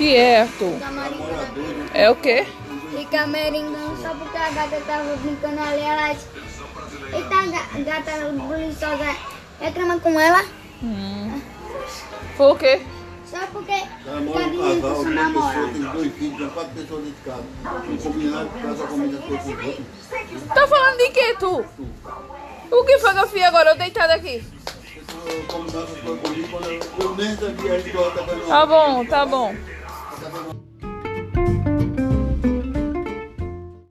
que é. É o quê? Fica merengando só porque a gata tava brincando ali. Ela disse, eita, a ga- gata buliçosa reclama com ela. Hum. Foi o quê? Só porque no dizendo que pessoas, namorada. tem dois filhos, tem quatro pessoas dentro de casa. Não combinaram causa da comida toda com os. Tá falando de quê, tu? O que foi que eu fiz agora? Eu deitada aqui. Tá bom, tá bom. Have a.